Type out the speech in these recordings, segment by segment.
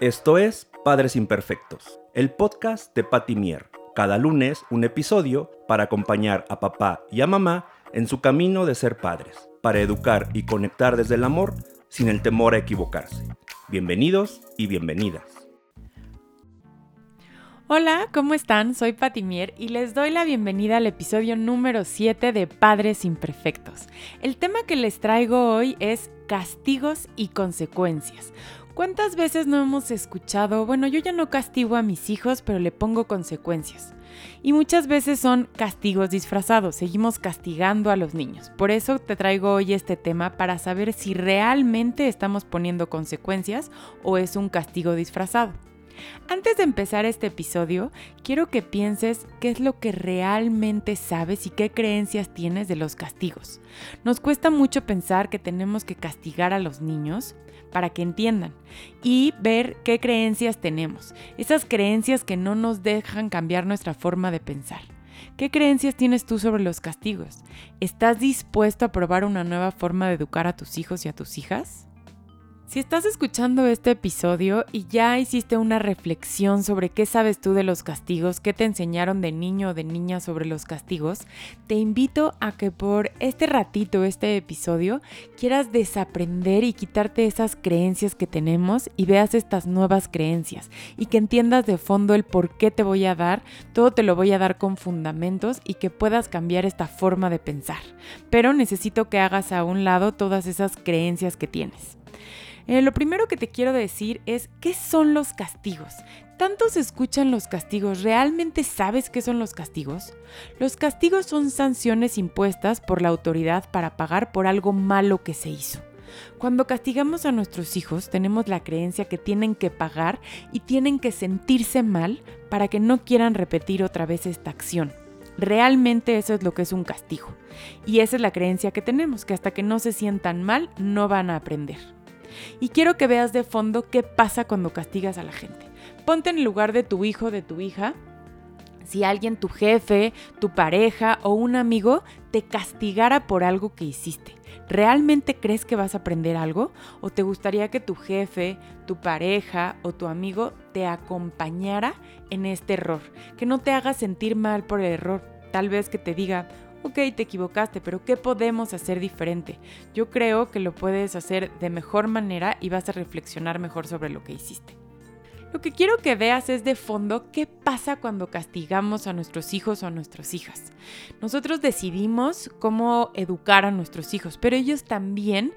Esto es Padres Imperfectos, el podcast de Patty Mier. Cada lunes un episodio para acompañar a papá y a mamá en su camino de ser padres, para educar y conectar desde el amor sin el temor a equivocarse. Bienvenidos y bienvenidas. Hola, ¿cómo están? Soy Patimier y les doy la bienvenida al episodio número 7 de Padres Imperfectos. El tema que les traigo hoy es castigos y consecuencias. ¿Cuántas veces no hemos escuchado, bueno, yo ya no castigo a mis hijos, pero le pongo consecuencias? Y muchas veces son castigos disfrazados, seguimos castigando a los niños. Por eso te traigo hoy este tema para saber si realmente estamos poniendo consecuencias o es un castigo disfrazado. Antes de empezar este episodio, quiero que pienses qué es lo que realmente sabes y qué creencias tienes de los castigos. Nos cuesta mucho pensar que tenemos que castigar a los niños para que entiendan y ver qué creencias tenemos, esas creencias que no nos dejan cambiar nuestra forma de pensar. ¿Qué creencias tienes tú sobre los castigos? ¿Estás dispuesto a probar una nueva forma de educar a tus hijos y a tus hijas? Si estás escuchando este episodio y ya hiciste una reflexión sobre qué sabes tú de los castigos, qué te enseñaron de niño o de niña sobre los castigos, te invito a que por este ratito, este episodio, quieras desaprender y quitarte esas creencias que tenemos y veas estas nuevas creencias y que entiendas de fondo el por qué te voy a dar, todo te lo voy a dar con fundamentos y que puedas cambiar esta forma de pensar. Pero necesito que hagas a un lado todas esas creencias que tienes. Eh, lo primero que te quiero decir es, ¿qué son los castigos? ¿Tanto escuchan los castigos? ¿Realmente sabes qué son los castigos? Los castigos son sanciones impuestas por la autoridad para pagar por algo malo que se hizo. Cuando castigamos a nuestros hijos tenemos la creencia que tienen que pagar y tienen que sentirse mal para que no quieran repetir otra vez esta acción. Realmente eso es lo que es un castigo. Y esa es la creencia que tenemos, que hasta que no se sientan mal no van a aprender. Y quiero que veas de fondo qué pasa cuando castigas a la gente. Ponte en el lugar de tu hijo, de tu hija. Si alguien, tu jefe, tu pareja o un amigo te castigara por algo que hiciste, ¿realmente crees que vas a aprender algo? ¿O te gustaría que tu jefe, tu pareja o tu amigo te acompañara en este error? Que no te haga sentir mal por el error. Tal vez que te diga, ok, te equivocaste, pero ¿qué podemos hacer diferente? Yo creo que lo puedes hacer de mejor manera y vas a reflexionar mejor sobre lo que hiciste. Lo que quiero que veas es de fondo qué pasa cuando castigamos a nuestros hijos o a nuestras hijas. Nosotros decidimos cómo educar a nuestros hijos, pero ellos también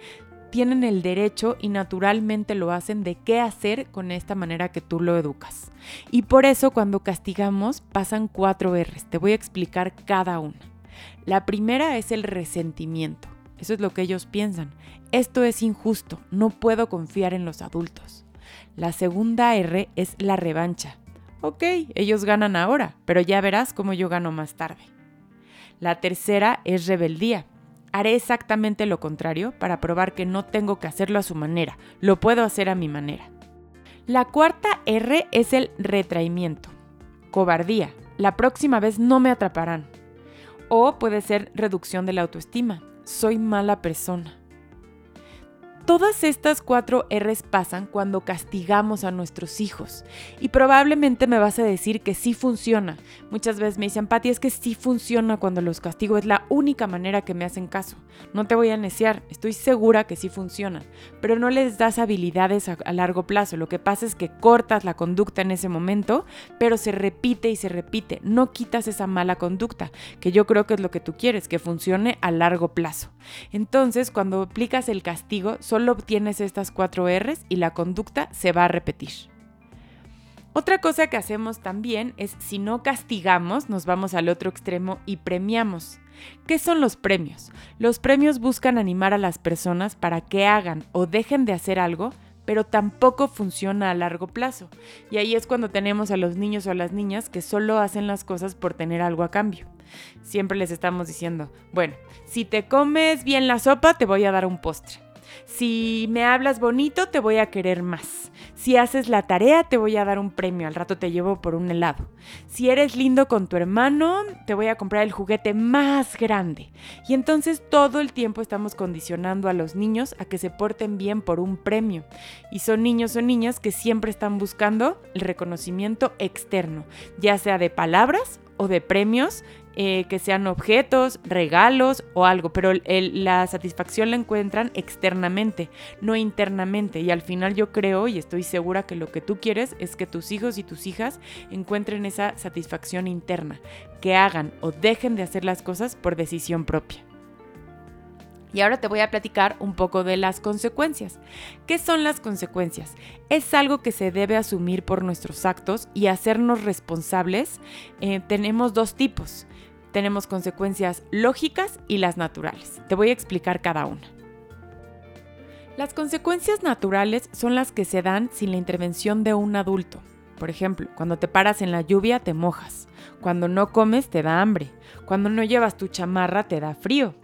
tienen el derecho y naturalmente lo hacen de qué hacer con esta manera que tú lo educas. Y por eso cuando castigamos pasan cuatro R's. Te voy a explicar cada una. La primera es el resentimiento. Eso es lo que ellos piensan. Esto es injusto, no puedo confiar en los adultos. La segunda R es la revancha. Ok, ellos ganan ahora, pero ya verás cómo yo gano más tarde. La tercera es rebeldía. Haré exactamente lo contrario para probar que no tengo que hacerlo a su manera, lo puedo hacer a mi manera. La cuarta R es el retraimiento. Cobardía. La próxima vez no me atraparán. O puede ser reducción de la autoestima. Soy mala persona. Todas estas cuatro R's pasan cuando castigamos a nuestros hijos. Y probablemente me vas a decir que sí funciona. Muchas veces me dicen, Pati, es que sí funciona cuando los castigo. Es la única manera que me hacen caso. No te voy a neciar, estoy segura que sí funciona. Pero no les das habilidades a, largo plazo. Lo que pasa es que cortas la conducta en ese momento, pero se repite y se repite. No quitas esa mala conducta, que yo creo que es lo que tú quieres, que funcione a largo plazo. Entonces, cuando aplicas el castigo, obtienes estas cuatro R's y la conducta se va a repetir. Otra cosa que hacemos también es si no castigamos, nos vamos al otro extremo y premiamos. ¿Qué son los premios? Los premios buscan animar a las personas para que hagan o dejen de hacer algo, pero tampoco funciona a largo plazo. Y ahí es cuando tenemos a los niños o a las niñas que solo hacen las cosas por tener algo a cambio. Siempre les estamos diciendo, bueno, si te comes bien la sopa, te voy a dar un postre. Si me hablas bonito, te voy a querer más. Si haces la tarea, te voy a dar un premio. Al rato te llevo por un helado. Si eres lindo con tu hermano, te voy a comprar el juguete más grande. Y entonces todo el tiempo estamos condicionando a los niños a que se porten bien por un premio. Y son niños o niñas que siempre están buscando el reconocimiento externo, ya sea de palabras o de premios eh, que sean objetos, regalos o algo, pero la satisfacción la encuentran externamente, no internamente. Y al final yo creo y estoy segura que lo que tú quieres es que tus hijos y tus hijas encuentren esa satisfacción interna, que hagan o dejen de hacer las cosas por decisión propia. Y ahora te voy a platicar un poco de las consecuencias. ¿Qué son las consecuencias? Es algo que se debe asumir por nuestros actos y hacernos responsables. Eh, tenemos dos tipos tenemos consecuencias lógicas y las naturales. Te voy a explicar cada una. Las consecuencias naturales son las que se dan sin la intervención de un adulto. Por ejemplo, cuando te paras en la lluvia te mojas, cuando no comes te da hambre, cuando no llevas tu chamarra te da frío.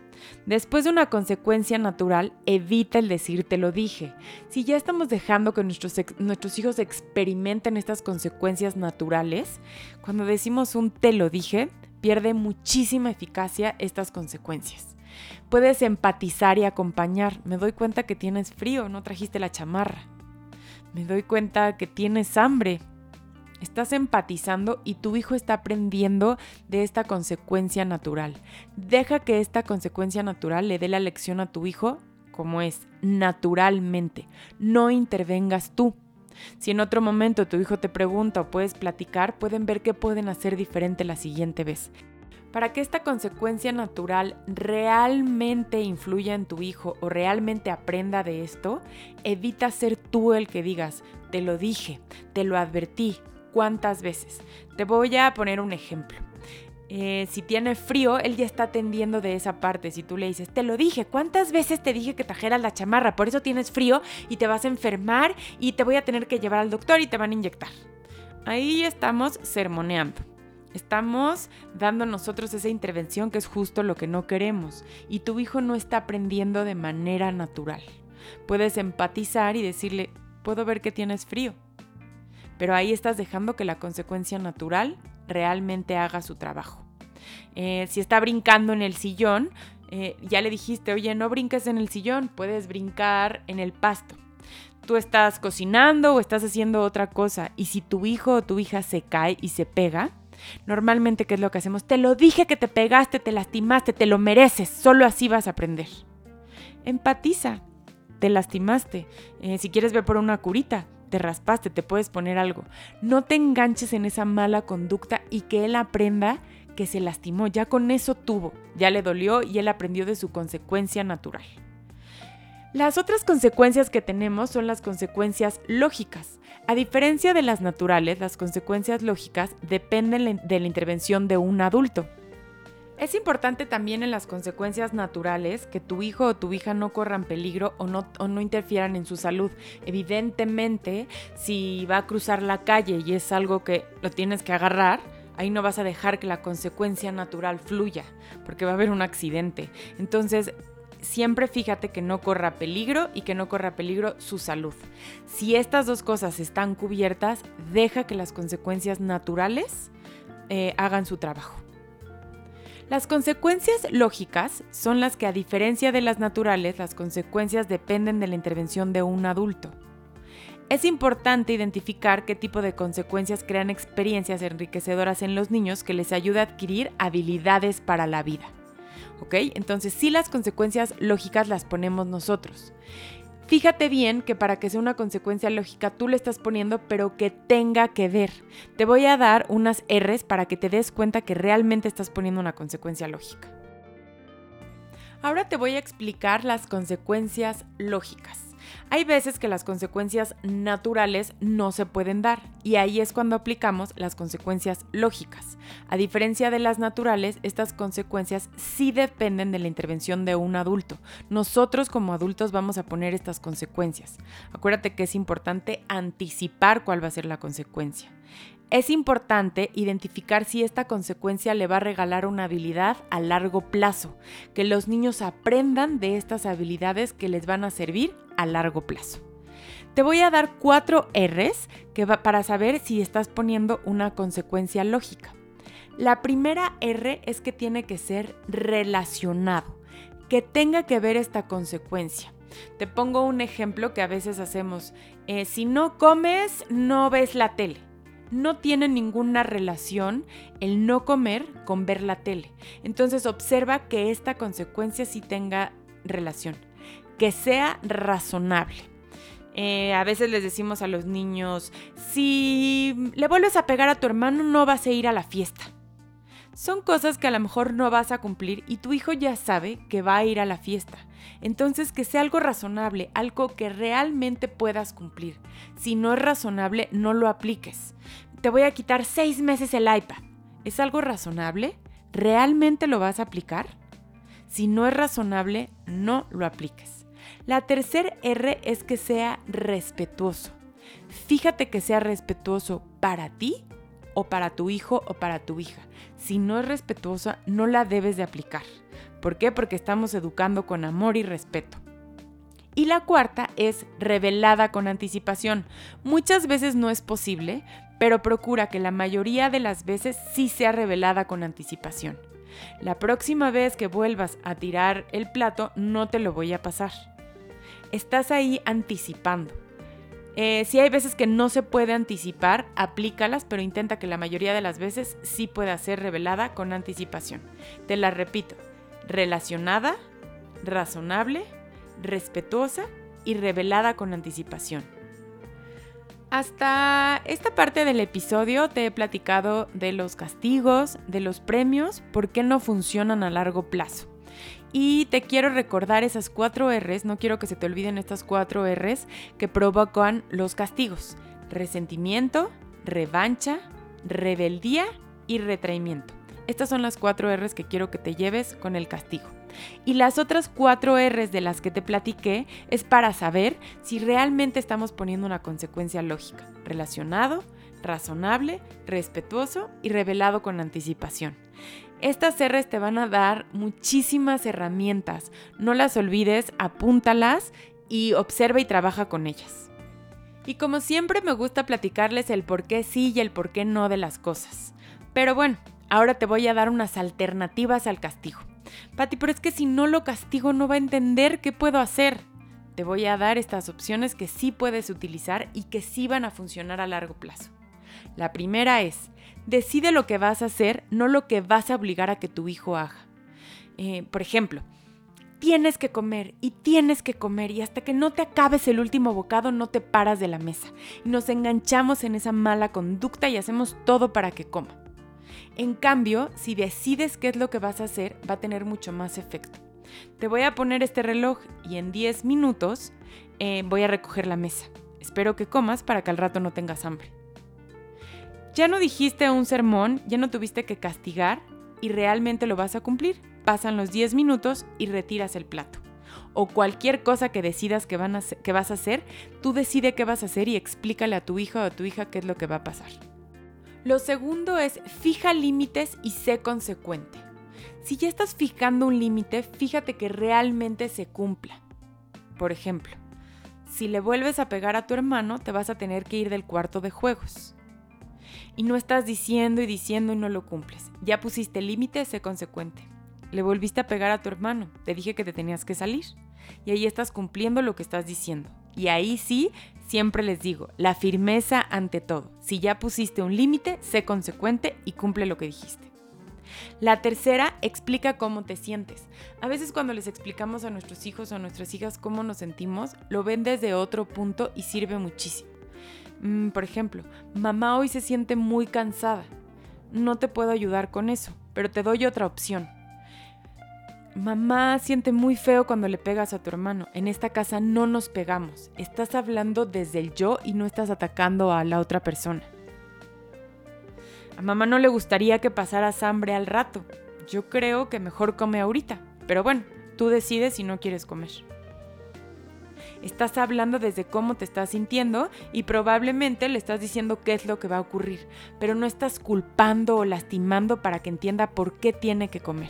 Después de una consecuencia natural, evita el decir te lo dije. Si ya estamos dejando que nuestros, nuestros hijos experimenten estas consecuencias naturales, cuando decimos un te lo dije, pierde muchísima eficacia estas consecuencias. Puedes empatizar y acompañar. Me doy cuenta que tienes frío, no trajiste la chamarra. Me doy cuenta que tienes hambre. Estás empatizando y tu hijo está aprendiendo de esta consecuencia natural. Deja que esta consecuencia natural le dé la lección a tu hijo como es, naturalmente. No intervengas tú. Si en otro momento tu hijo te pregunta o puedes platicar, pueden ver qué pueden hacer diferente la siguiente vez. Para que esta consecuencia natural realmente influya en tu hijo o realmente aprenda de esto, evita ser tú el que digas, te lo dije, te lo advertí, ¿cuántas veces? Te voy a poner un ejemplo. Eh, si tiene frío, él ya está atendiendo de esa parte. Si tú le dices, te lo dije, ¿cuántas veces te dije que trajeras la chamarra? Por eso tienes frío y te vas a enfermar y te voy a tener que llevar al doctor y te van a inyectar. Ahí estamos sermoneando. Estamos dando nosotros esa intervención que es justo lo que no queremos y tu hijo no está aprendiendo de manera natural. Puedes empatizar y decirle, puedo ver que tienes frío, pero ahí estás dejando que la consecuencia natural realmente haga su trabajo. Eh, si está brincando en el sillón, eh, ya le dijiste, oye, no brinques en el sillón, puedes brincar en el pasto. Tú estás cocinando o estás haciendo otra cosa y si tu hijo o tu hija se cae y se pega, normalmente, ¿qué es lo que hacemos? Te lo dije que te pegaste, te lastimaste, te lo mereces, solo así vas a aprender. Empatiza, te lastimaste. Eh, si quieres ver por una curita, te raspaste, te puedes poner algo. No te enganches en esa mala conducta y que él aprenda que se lastimó, ya con eso tuvo, ya le dolió y él aprendió de su consecuencia natural. Las otras consecuencias que tenemos son las consecuencias lógicas. A diferencia de las naturales, las consecuencias lógicas dependen de la intervención de un adulto. Es importante también en las consecuencias naturales que tu hijo o tu hija no corran peligro o no, o no interfieran en su salud. Evidentemente, si va a cruzar la calle y es algo que lo tienes que agarrar, ahí no vas a dejar que la consecuencia natural fluya, porque va a haber un accidente. Entonces, siempre fíjate que no corra peligro y que no corra peligro su salud. Si estas dos cosas están cubiertas, deja que las consecuencias naturales eh, hagan su trabajo. Las consecuencias lógicas son las que a diferencia de las naturales, las consecuencias dependen de la intervención de un adulto. Es importante identificar qué tipo de consecuencias crean experiencias enriquecedoras en los niños que les ayude a adquirir habilidades para la vida. ¿Ok? Entonces sí las consecuencias lógicas las ponemos nosotros. Fíjate bien que para que sea una consecuencia lógica tú le estás poniendo, pero que tenga que ver. Te voy a dar unas R's para que te des cuenta que realmente estás poniendo una consecuencia lógica. Ahora te voy a explicar las consecuencias lógicas. Hay veces que las consecuencias naturales no se pueden dar y ahí es cuando aplicamos las consecuencias lógicas. A diferencia de las naturales, estas consecuencias sí dependen de la intervención de un adulto. Nosotros como adultos vamos a poner estas consecuencias. Acuérdate que es importante anticipar cuál va a ser la consecuencia. Es importante identificar si esta consecuencia le va a regalar una habilidad a largo plazo, que los niños aprendan de estas habilidades que les van a servir a largo plazo. Te voy a dar cuatro Rs que para saber si estás poniendo una consecuencia lógica. La primera R es que tiene que ser relacionado, que tenga que ver esta consecuencia. Te pongo un ejemplo que a veces hacemos. Eh, si no comes, no ves la tele. No tiene ninguna relación el no comer con ver la tele. Entonces observa que esta consecuencia sí tenga relación, que sea razonable. Eh, a veces les decimos a los niños, si le vuelves a pegar a tu hermano no vas a ir a la fiesta. Son cosas que a lo mejor no vas a cumplir y tu hijo ya sabe que va a ir a la fiesta. Entonces que sea algo razonable, algo que realmente puedas cumplir. Si no es razonable, no lo apliques. Te voy a quitar seis meses el iPad. ¿Es algo razonable? ¿Realmente lo vas a aplicar? Si no es razonable, no lo apliques. La tercer R es que sea respetuoso. Fíjate que sea respetuoso para ti o para tu hijo o para tu hija. Si no es respetuosa, no la debes de aplicar. ¿Por qué? Porque estamos educando con amor y respeto. Y la cuarta es revelada con anticipación. Muchas veces no es posible, pero procura que la mayoría de las veces sí sea revelada con anticipación. La próxima vez que vuelvas a tirar el plato, no te lo voy a pasar estás ahí anticipando. Eh, si hay veces que no se puede anticipar, aplícalas, pero intenta que la mayoría de las veces sí pueda ser revelada con anticipación. Te la repito, relacionada, razonable, respetuosa y revelada con anticipación. Hasta esta parte del episodio te he platicado de los castigos, de los premios, por qué no funcionan a largo plazo. Y te quiero recordar esas cuatro R's, no quiero que se te olviden estas cuatro R's que provocan los castigos. Resentimiento, revancha, rebeldía y retraimiento. Estas son las cuatro R's que quiero que te lleves con el castigo. Y las otras cuatro R's de las que te platiqué es para saber si realmente estamos poniendo una consecuencia lógica, relacionado, razonable, respetuoso y revelado con anticipación. Estas R's te van a dar muchísimas herramientas. No las olvides, apúntalas y observa y trabaja con ellas. Y como siempre me gusta platicarles el por qué sí y el por qué no de las cosas. Pero bueno, ahora te voy a dar unas alternativas al castigo. Pati, pero es que si no lo castigo no va a entender qué puedo hacer. Te voy a dar estas opciones que sí puedes utilizar y que sí van a funcionar a largo plazo. La primera es, Decide lo que vas a hacer, no lo que vas a obligar a que tu hijo haga. Eh, por ejemplo, tienes que comer y tienes que comer y hasta que no te acabes el último bocado no te paras de la mesa. Y nos enganchamos en esa mala conducta y hacemos todo para que coma. En cambio, si decides qué es lo que vas a hacer, va a tener mucho más efecto. Te voy a poner este reloj y en 10 minutos eh, voy a recoger la mesa. Espero que comas para que al rato no tengas hambre. Ya no dijiste un sermón, ya no tuviste que castigar y realmente lo vas a cumplir. Pasan los 10 minutos y retiras el plato. O cualquier cosa que decidas que, que vas a hacer, tú decide qué vas a hacer y explícale a tu hijo o a tu hija qué es lo que va a pasar. Lo segundo es fija límites y sé consecuente. Si ya estás fijando un límite, fíjate que realmente se cumpla. Por ejemplo, si le vuelves a pegar a tu hermano, te vas a tener que ir del cuarto de juegos y no estás diciendo y diciendo y no lo cumples. Ya pusiste límite, sé consecuente. Le volviste a pegar a tu hermano, te dije que te tenías que salir. Y ahí estás cumpliendo lo que estás diciendo. Y ahí sí, siempre les digo, la firmeza ante todo. Si ya pusiste un límite, sé consecuente y cumple lo que dijiste. La tercera, explica cómo te sientes. A veces cuando les explicamos a nuestros hijos o a nuestras hijas cómo nos sentimos, lo ven desde otro punto y sirve muchísimo. Mm, por ejemplo, mamá hoy se siente muy cansada. No te puedo ayudar con eso, pero te doy otra opción. Mamá siente muy feo cuando le pegas a tu hermano. En esta casa no nos pegamos. Estás hablando desde el yo y no estás atacando a la otra persona. A mamá no le gustaría que pasaras hambre al rato. Yo creo que mejor come ahorita. Pero bueno, tú decides si no quieres comer. Estás hablando desde cómo te estás sintiendo y probablemente le estás diciendo qué es lo que va a ocurrir, pero no estás culpando o lastimando para que entienda por qué tiene que comer.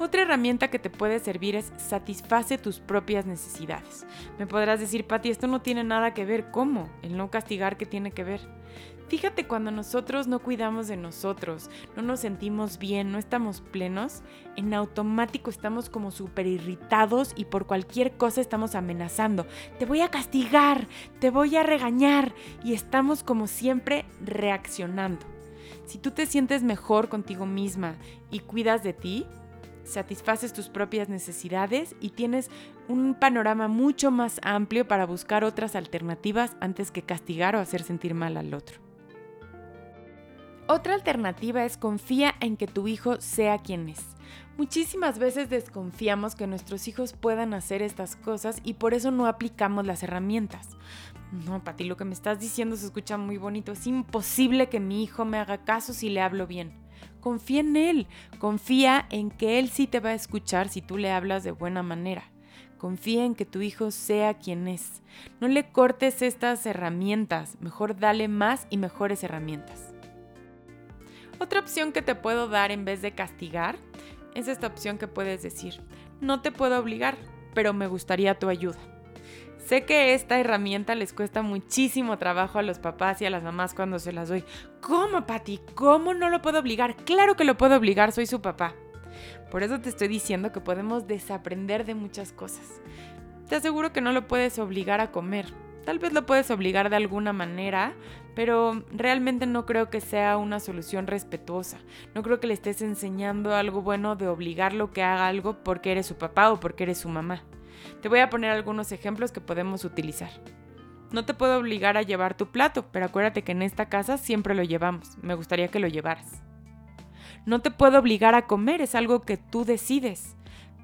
Otra herramienta que te puede servir es satisface tus propias necesidades. Me podrás decir, Patti, esto no tiene nada que ver. ¿Cómo? El no castigar, ¿qué tiene que ver? Fíjate cuando nosotros no cuidamos de nosotros, no nos sentimos bien, no estamos plenos, en automático estamos como súper irritados y por cualquier cosa estamos amenazando. Te voy a castigar, te voy a regañar y estamos como siempre reaccionando. Si tú te sientes mejor contigo misma y cuidas de ti, satisfaces tus propias necesidades y tienes un panorama mucho más amplio para buscar otras alternativas antes que castigar o hacer sentir mal al otro. Otra alternativa es confía en que tu hijo sea quien es. Muchísimas veces desconfiamos que nuestros hijos puedan hacer estas cosas y por eso no aplicamos las herramientas. No, Pati, lo que me estás diciendo se escucha muy bonito. Es imposible que mi hijo me haga caso si le hablo bien. Confía en él, confía en que él sí te va a escuchar si tú le hablas de buena manera. Confía en que tu hijo sea quien es. No le cortes estas herramientas, mejor dale más y mejores herramientas. Otra opción que te puedo dar en vez de castigar es esta opción que puedes decir, no te puedo obligar, pero me gustaría tu ayuda. Sé que esta herramienta les cuesta muchísimo trabajo a los papás y a las mamás cuando se las doy. ¿Cómo, Patti? ¿Cómo no lo puedo obligar? Claro que lo puedo obligar, soy su papá. Por eso te estoy diciendo que podemos desaprender de muchas cosas. Te aseguro que no lo puedes obligar a comer, Tal vez lo puedes obligar de alguna manera, pero realmente no creo que sea una solución respetuosa. No creo que le estés enseñando algo bueno de obligarlo que haga algo porque eres su papá o porque eres su mamá. Te voy a poner algunos ejemplos que podemos utilizar. No te puedo obligar a llevar tu plato, pero acuérdate que en esta casa siempre lo llevamos. Me gustaría que lo llevaras. No te puedo obligar a comer, es algo que tú decides.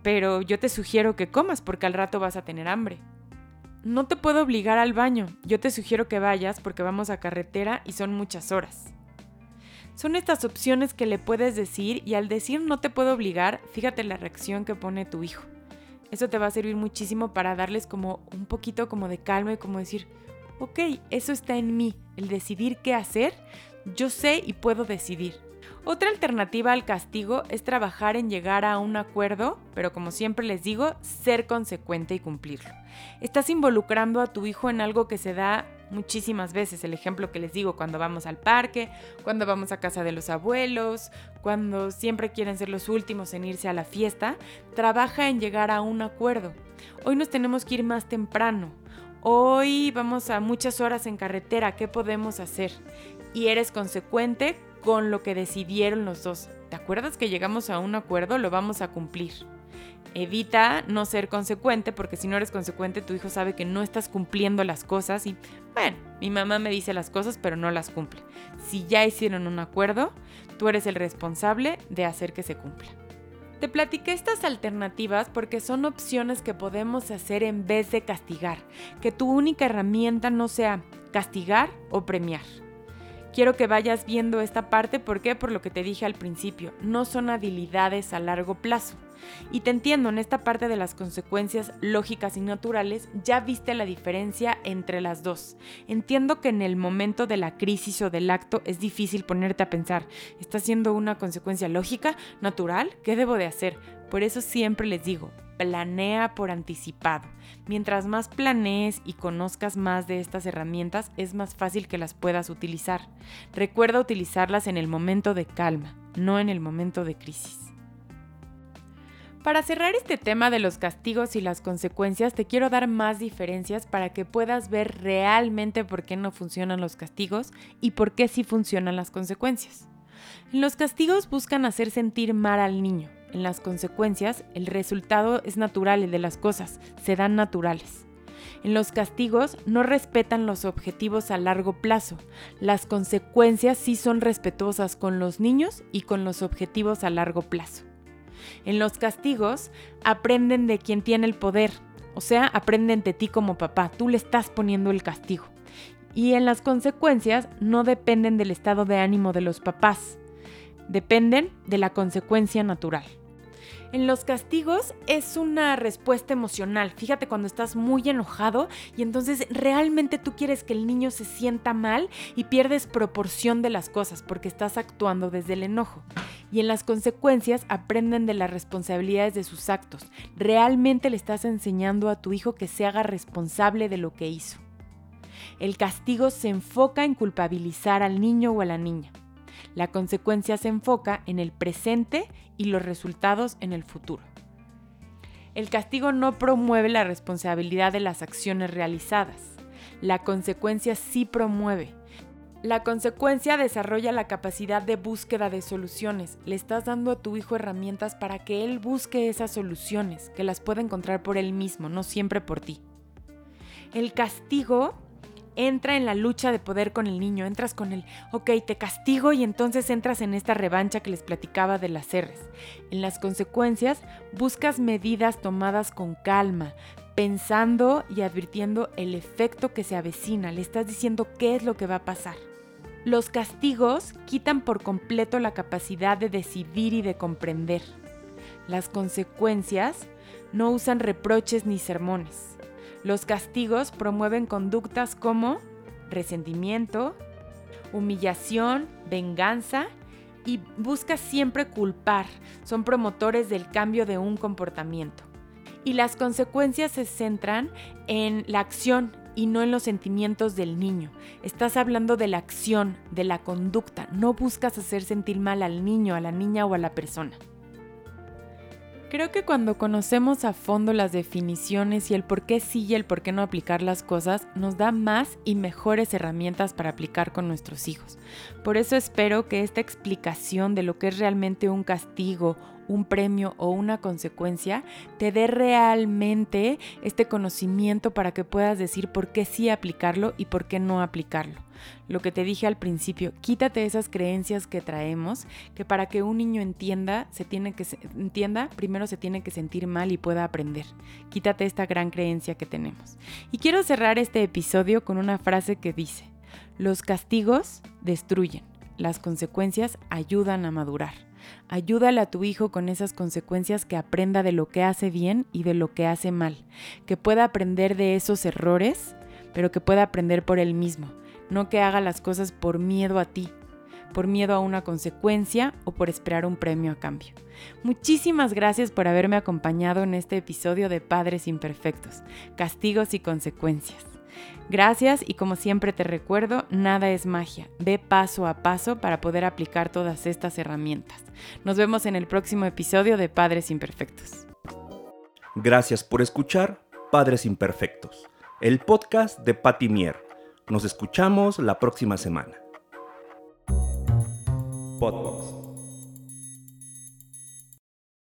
Pero yo te sugiero que comas porque al rato vas a tener hambre no te puedo obligar al baño, yo te sugiero que vayas porque vamos a carretera y son muchas horas. Son estas opciones que le puedes decir y al decir no te puedo obligar, fíjate la reacción que pone tu hijo. Eso te va a servir muchísimo para darles como un poquito como de calma y como decir, ok, eso está en mí, el decidir qué hacer, yo sé y puedo decidir. Otra alternativa al castigo es trabajar en llegar a un acuerdo, pero como siempre les digo, ser consecuente y cumplirlo. Estás involucrando a tu hijo en algo que se da muchísimas veces. El ejemplo que les digo, cuando vamos al parque, cuando vamos a casa de los abuelos, cuando siempre quieren ser los últimos en irse a la fiesta, trabaja en llegar a un acuerdo. Hoy nos tenemos que ir más temprano. Hoy vamos a muchas horas en carretera, ¿qué podemos hacer? Y eres consecuente con lo que decidieron los dos. ¿Te acuerdas que llegamos a un acuerdo? Lo vamos a cumplir. Evita no ser consecuente porque si no eres consecuente tu hijo sabe que no estás cumpliendo las cosas y bueno, mi mamá me dice las cosas pero no las cumple. Si ya hicieron un acuerdo, tú eres el responsable de hacer que se cumpla. Te platiqué estas alternativas porque son opciones que podemos hacer en vez de castigar, que tu única herramienta no sea castigar o premiar. Quiero que vayas viendo esta parte, ¿por qué? Por lo que te dije al principio, no son habilidades a largo plazo. Y te entiendo, en esta parte de las consecuencias lógicas y naturales, ya viste la diferencia entre las dos. Entiendo que en el momento de la crisis o del acto es difícil ponerte a pensar, ¿está siendo una consecuencia lógica, natural? ¿Qué debo de hacer? Por eso siempre les digo, planea por anticipado. Mientras más planees y conozcas más de estas herramientas, es más fácil que las puedas utilizar. Recuerda utilizarlas en el momento de calma, no en el momento de crisis. Para cerrar este tema de los castigos y las consecuencias, te quiero dar más diferencias para que puedas ver realmente por qué no funcionan los castigos y por qué sí funcionan las consecuencias. Los castigos buscan hacer sentir mal al niño, en las consecuencias, el resultado es natural, el de las cosas, se dan naturales. En los castigos no respetan los objetivos a largo plazo. Las consecuencias sí son respetuosas con los niños y con los objetivos a largo plazo. En los castigos aprenden de quien tiene el poder, o sea, aprenden de ti como papá, tú le estás poniendo el castigo. Y en las consecuencias no dependen del estado de ánimo de los papás, dependen de la consecuencia natural. En los castigos es una respuesta emocional. Fíjate cuando estás muy enojado y entonces realmente tú quieres que el niño se sienta mal y pierdes proporción de las cosas porque estás actuando desde el enojo. Y en las consecuencias aprenden de las responsabilidades de sus actos. Realmente le estás enseñando a tu hijo que se haga responsable de lo que hizo. El castigo se enfoca en culpabilizar al niño o a la niña. La consecuencia se enfoca en el presente y los resultados en el futuro. El castigo no promueve la responsabilidad de las acciones realizadas. La consecuencia sí promueve. La consecuencia desarrolla la capacidad de búsqueda de soluciones. Le estás dando a tu hijo herramientas para que él busque esas soluciones, que las pueda encontrar por él mismo, no siempre por ti. El castigo entra en la lucha de poder con el niño, entras con el, ok, te castigo y entonces entras en esta revancha que les platicaba de las R's. En las consecuencias, buscas medidas tomadas con calma, pensando y advirtiendo el efecto que se avecina, le estás diciendo qué es lo que va a pasar. Los castigos quitan por completo la capacidad de decidir y de comprender. Las consecuencias no usan reproches ni sermones los castigos promueven conductas como resentimiento, humillación, venganza y busca siempre culpar. Son promotores del cambio de un comportamiento. Y las consecuencias se centran en la acción y no en los sentimientos del niño. Estás hablando de la acción, de la conducta. No buscas hacer sentir mal al niño, a la niña o a la persona. Creo que cuando conocemos a fondo las definiciones y el por qué sí y el por qué no aplicar las cosas, nos da más y mejores herramientas para aplicar con nuestros hijos. Por eso espero que esta explicación de lo que es realmente un castigo, un premio o una consecuencia te dé realmente este conocimiento para que puedas decir por qué sí aplicarlo y por qué no aplicarlo lo que te dije al principio, quítate esas creencias que traemos, que para que un niño entienda, se tiene que entienda, primero se tiene que sentir mal y pueda aprender. Quítate esta gran creencia que tenemos. Y quiero cerrar este episodio con una frase que dice: "Los castigos destruyen, las consecuencias ayudan a madurar." Ayúdale a tu hijo con esas consecuencias que aprenda de lo que hace bien y de lo que hace mal, que pueda aprender de esos errores, pero que pueda aprender por él mismo, no que haga las cosas por miedo a ti, por miedo a una consecuencia o por esperar un premio a cambio. Muchísimas gracias por haberme acompañado en este episodio de Padres Imperfectos, Castigos y Consecuencias. Gracias y como siempre te recuerdo, nada es magia. Ve paso a paso para poder aplicar todas estas herramientas. Nos vemos en el próximo episodio de Padres Imperfectos. Gracias por escuchar Padres Imperfectos, el podcast de Patti Mier nos escuchamos la próxima semana. Podbox.